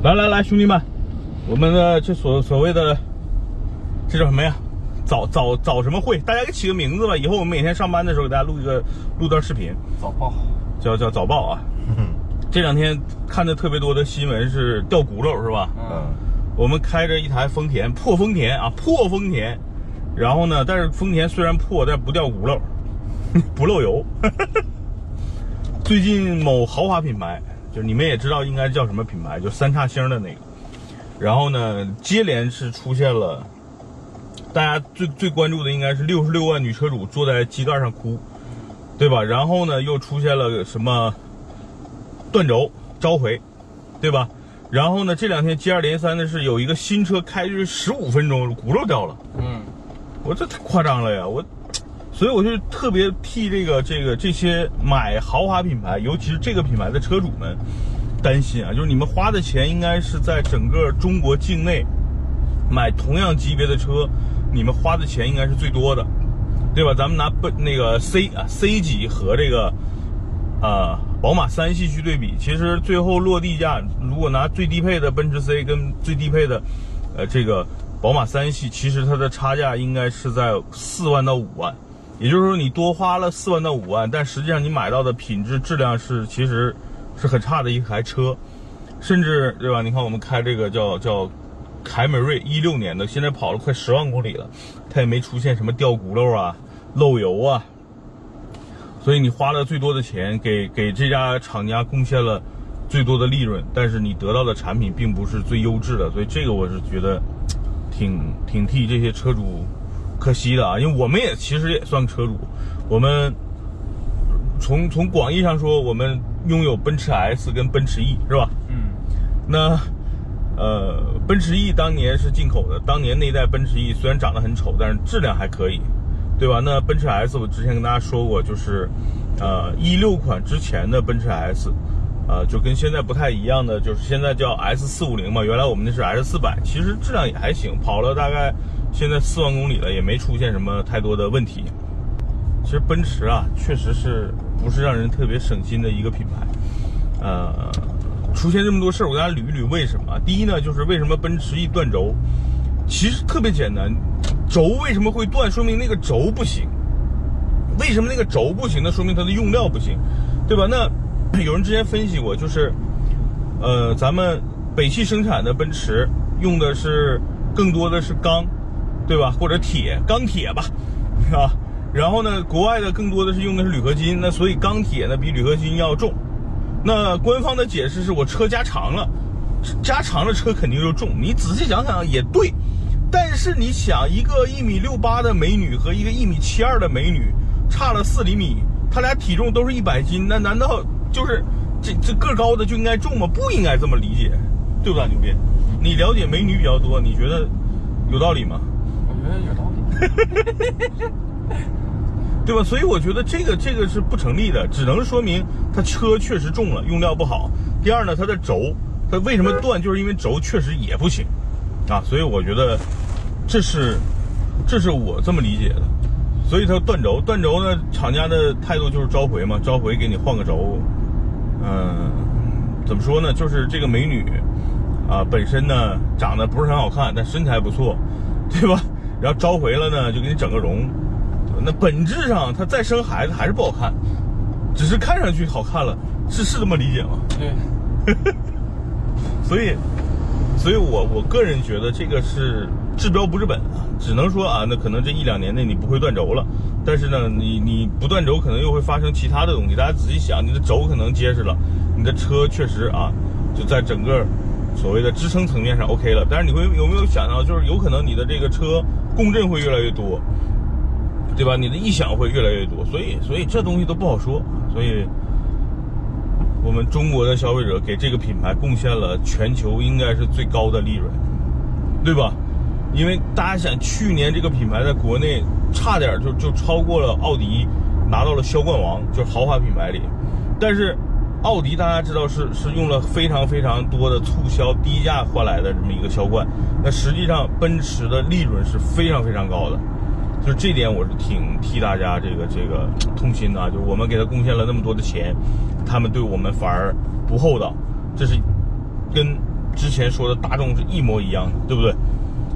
来来来，兄弟们，我们的这所所谓的这叫什么呀？早早早什么会？大家给起个名字吧。以后我们每天上班的时候给大家录一个录段视频，早报，叫叫早报啊。这两天看的特别多的新闻是掉轱辘是吧？嗯，我们开着一台丰田破丰田啊，破丰田，然后呢，但是丰田虽然破，但不掉轱辘，不漏油。最近某豪华品牌，就是你们也知道应该叫什么品牌，就三叉星的那个，然后呢，接连是出现了，大家最最关注的应该是六十六万女车主坐在机盖上哭，对吧？然后呢，又出现了什么断轴召回，对吧？然后呢，这两天接二连三的是有一个新车开去十五分钟轱辘掉了，嗯，我这太夸张了呀！我，所以我就特别替这个这个这些买豪华品牌，尤其是这个品牌的车主们担心啊！就是你们花的钱应该是在整个中国境内买同样级别的车，你们花的钱应该是最多的，对吧？咱们拿奔那个 C 啊 C 级和这个呃宝马三系去对比，其实最后落地价，如果拿最低配的奔驰 C 跟最低配的呃这个宝马三系，其实它的差价应该是在四万到五万，也就是说你多花了四万到五万，但实际上你买到的品质质量是其实是很差的一台车，甚至对吧？你看我们开这个叫叫凯美瑞一六年的，现在跑了快十万公里了，它也没出现什么掉轱辘啊、漏油啊，所以你花了最多的钱，给给这家厂家贡献了最多的利润，但是你得到的产品并不是最优质的，所以这个我是觉得挺挺替这些车主可惜的啊，因为我们也其实也算车主，我们从从广义上说，我们拥有奔驰 S 跟奔驰 E 是吧？嗯，那呃，奔驰 E 当年是进口的，当年那一代奔驰 E 虽然长得很丑，但是质量还可以，对吧？那奔驰 S 我之前跟大家说过，就是呃一六款之前的奔驰 S，呃就跟现在不太一样的，就是现在叫 S 四五零嘛，原来我们那是 S 四百，其实质量也还行，跑了大概现在四万公里了，也没出现什么太多的问题。其实奔驰啊，确实是不是让人特别省心的一个品牌，呃。出现这么多事儿，我给大家捋一捋为什么。第一呢，就是为什么奔驰一断轴，其实特别简单，轴为什么会断，说明那个轴不行。为什么那个轴不行呢？说明它的用料不行，对吧？那有人之前分析过，就是呃，咱们北汽生产的奔驰用的是更多的是钢，对吧？或者铁，钢铁吧，啊。然后呢，国外的更多的是用的是铝合金，那所以钢铁呢比铝合金要重。那官方的解释是我车加长了，加长了车肯定就重。你仔细想想也对，但是你想，一个一米六八的美女和一个一米七二的美女差了四厘米，她俩体重都是一百斤，那难道就是这这个高的就应该重吗？不应该这么理解，对不对，牛逼？你了解美女比较多，你觉得有道理吗？我觉得有道理。对吧？所以我觉得这个这个是不成立的，只能说明它车确实重了，用料不好。第二呢，它的轴，它为什么断，就是因为轴确实也不行，啊，所以我觉得这是这是我这么理解的。所以它断轴，断轴呢，厂家的态度就是召回嘛，召回给你换个轴。嗯，怎么说呢？就是这个美女啊，本身呢长得不是很好看，但身材不错，对吧？然后召回了呢，就给你整个容。那本质上，她再生孩子还是不好看，只是看上去好看了，是是这么理解吗？对。所以，所以我我个人觉得这个是治标不治本啊，只能说啊，那可能这一两年内你不会断轴了，但是呢，你你不断轴，可能又会发生其他的东西。大家仔细想，你的轴可能结实了，你的车确实啊，就在整个所谓的支撑层面上 OK 了，但是你会有没有想到，就是有可能你的这个车共振会越来越多。对吧？你的异响会越来越多，所以，所以这东西都不好说。所以，我们中国的消费者给这个品牌贡献了全球应该是最高的利润，对吧？因为大家想，去年这个品牌在国内差点就就超过了奥迪，拿到了销冠王，就是豪华品牌里。但是，奥迪大家知道是是用了非常非常多的促销低价换来的这么一个销冠，那实际上奔驰的利润是非常非常高的。就这点我是挺替大家这个这个痛心的，就是我们给他贡献了那么多的钱，他们对我们反而不厚道，这是跟之前说的大众是一模一样的，对不对？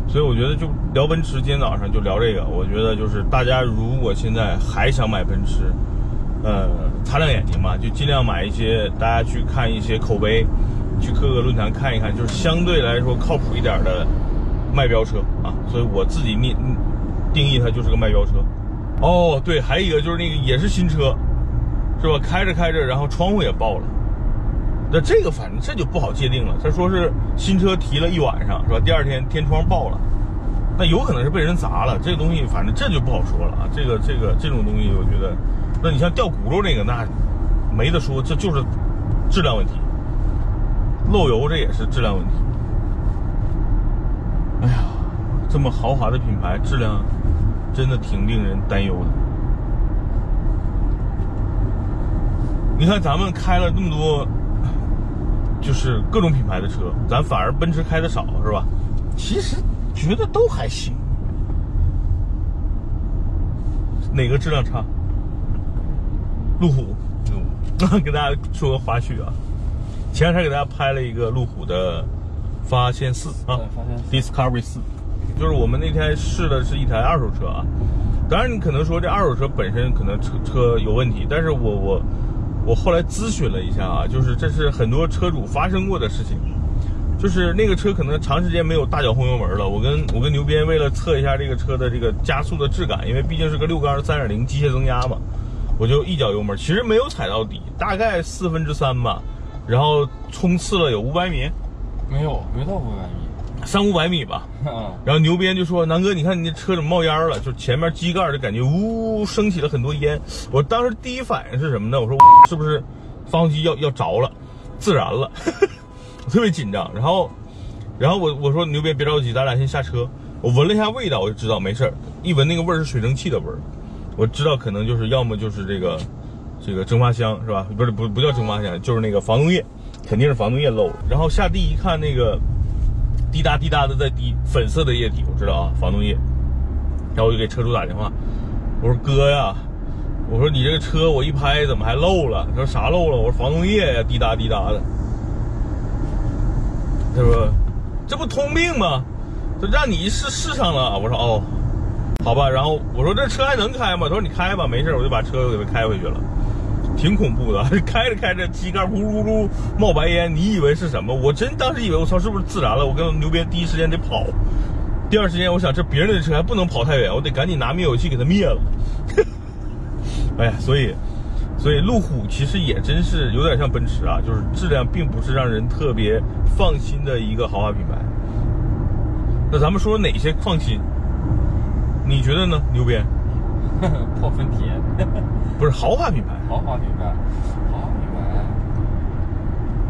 所以我觉得就聊奔驰，今天早上就聊这个。我觉得就是大家如果现在还想买奔驰，呃，擦亮眼睛吧，就尽量买一些，大家去看一些口碑，去各个论坛看一看，就是相对来说靠谱一点的卖标车啊。所以我自己定定义它就是个卖标车。哦，对，还有一个就是那个也是新车，是吧？开着开着，然后窗户也爆了。那这个反正这就不好界定了。他说是新车提了一晚上，是吧？第二天天窗爆了，那有可能是被人砸了。这个东西反正这就不好说了啊。这个这个这种东西，我觉得，那你像掉轱辘那个，那没得说，这就是质量问题。漏油这也是质量问题。哎呀，这么豪华的品牌，质量真的挺令人担忧的。你看咱们开了那么多。就是各种品牌的车，咱反而奔驰开的少，是吧？其实觉得都还行。哪个质量差？路虎。路虎。给大家说个花絮啊，前两天给大家拍了一个路虎的发现四啊，Discovery 四，就是我们那天试的是一台二手车啊。当然，你可能说这二手车本身可能车车有问题，但是我我。我后来咨询了一下啊，就是这是很多车主发生过的事情，就是那个车可能长时间没有大脚轰油门了。我跟我跟牛鞭为了测一下这个车的这个加速的质感，因为毕竟是个六缸三点零机械增压嘛，我就一脚油门，其实没有踩到底，大概四分之三吧，然后冲刺了有五百米，没有，没到五百米。三五百米吧，然后牛鞭就说：“南哥，你看你这车怎么冒烟了？就前面机盖就感觉呜升起了很多烟。”我当时第一反应是什么呢？我说是不是发动机要要着了，自燃了？我特别紧张。然后，然后我我说牛鞭别着急，咱俩先下车。我闻了一下味道，我就知道没事儿。一闻那个味儿是水蒸气的味儿，我知道可能就是要么就是这个这个蒸发箱是吧？不是不不叫蒸发箱，就是那个防冻液，肯定是防冻液漏了。然后下地一看那个。滴答滴答的在滴粉色的液体，我知道啊，防冻液。然后我就给车主打电话，我说哥呀，我说你这个车我一拍怎么还漏了？他说啥漏了？我说防冻液呀，滴答滴答的。他说这不通病吗？这让你试试上了。我说哦，好吧。然后我说这车还能开吗？他说你开吧，没事，我就把车给他开回去了。挺恐怖的，开着开着机盖咕噜咕噜冒白烟，你以为是什么？我真当时以为我操是不是自燃了？我跟牛鞭第一时间得跑，第二时间我想这别人的车还不能跑太远，我得赶紧拿灭火器给它灭了。哎呀，所以所以路虎其实也真是有点像奔驰啊，就是质量并不是让人特别放心的一个豪华品牌。那咱们说哪些放心？你觉得呢，牛鞭？破分田，不是豪华品牌。豪华品牌，豪华品牌，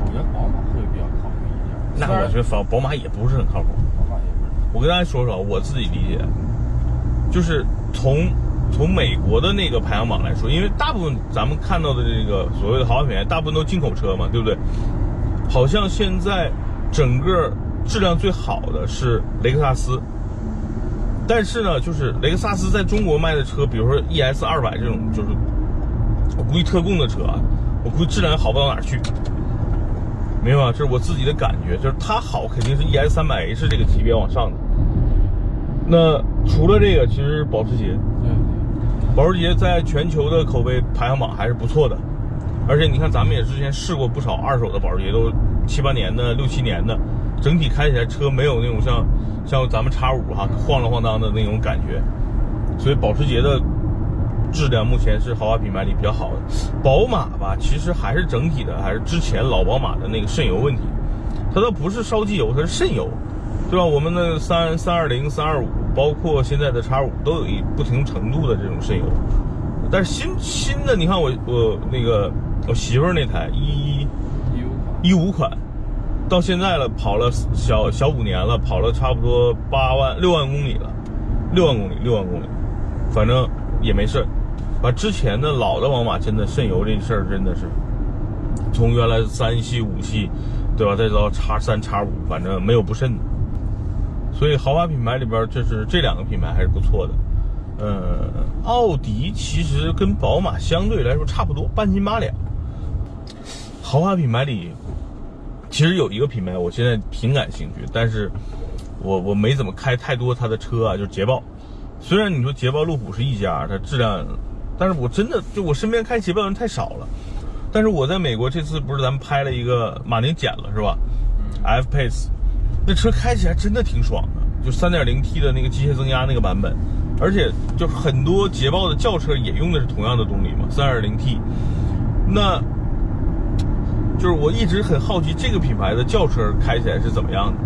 我觉得宝马会比较靠谱一点。那我觉得宝宝马也不是很靠谱。宝马也不是。我跟大家说说我自己理解，就是从从美国的那个排行榜来说，因为大部分咱们看到的这个所谓的豪华品牌，大部分都进口车嘛，对不对？好像现在整个质量最好的是雷克萨斯。但是呢，就是雷克萨斯在中国卖的车，比如说 ES 二百这种，就是我估计特供的车啊，我估计质量也好不到哪儿去，明白吧？这是我自己的感觉，就是它好肯定是 ES 三百 H 这个级别往上的。那除了这个，其实保时捷，保时捷在全球的口碑排行榜还是不错的，而且你看咱们也之前试过不少二手的保时捷，都七八年的、六七年的。整体开起来车没有那种像像咱们叉五哈晃了晃荡的那种感觉，所以保时捷的质量目前是豪华品牌里比较好的。宝马吧，其实还是整体的还是之前老宝马的那个渗油问题，它倒不是烧机油，它是渗油，对吧？我们的三三二零、三二五，包括现在的叉五，都有一不同程度的这种渗油。但是新新的，你看我我那个我媳妇儿那台一一五款。到现在了，跑了小小五年了，跑了差不多八万六万公里了，六万公里，六万公里，反正也没事儿。把之前的老的宝马真的渗油这事儿真的是，从原来三系五系，对吧？再到叉三叉五，反正没有不渗的。所以豪华品牌里边，就是这两个品牌还是不错的。呃，奥迪其实跟宝马相对来说差不多，半斤八两。豪华品牌里。其实有一个品牌，我现在挺感兴趣，但是我我没怎么开太多它的车啊，就是捷豹。虽然你说捷豹路虎是一家，它质量，但是我真的就我身边开捷豹的人太少了。但是我在美国这次不是咱们拍了一个马宁减了是吧？F Pace，那车开起来真的挺爽的，就 3.0T 的那个机械增压那个版本，而且就是很多捷豹的轿车也用的是同样的动力嘛，3.0T。那就是我一直很好奇这个品牌的轿车开起来是怎么样的。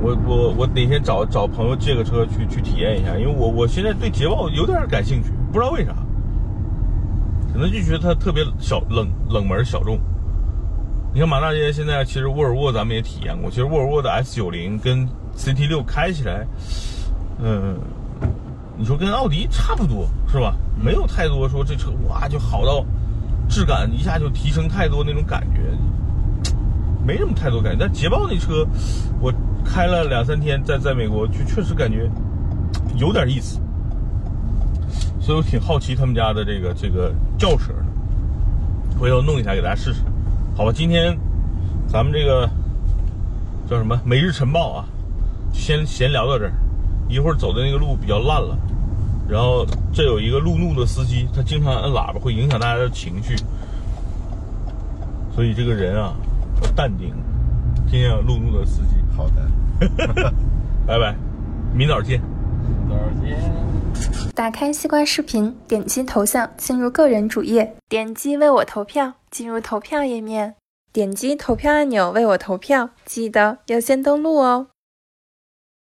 我我我哪天找找朋友借个车去去体验一下，因为我我现在对捷豹有点感兴趣，不知道为啥，可能就觉得它特别小冷冷门小众。你看马大街现在其实沃尔沃咱们也体验过，其实沃尔沃的 S 九零跟 CT 六开起来，嗯，你说跟奥迪差不多是吧？没有太多说这车哇就好到质感一下就提升太多那种感觉。没什么太多感觉，但捷豹那车，我开了两三天，在在美国就确实感觉有点意思，所以我挺好奇他们家的这个这个轿车，回头弄一台给大家试试，好吧？今天咱们这个叫什么《每日晨报》啊，先闲聊到这儿，一会儿走的那个路比较烂了，然后这有一个路怒的司机，他经常摁喇叭，会影响大家的情绪，所以这个人啊要。淡定，听见路怒的司机。好的，拜拜，明早见。明早见。打开西瓜视频，点击头像进入个人主页，点击为我投票进入投票页面，点击投票按钮为我投票，记得要先登录哦。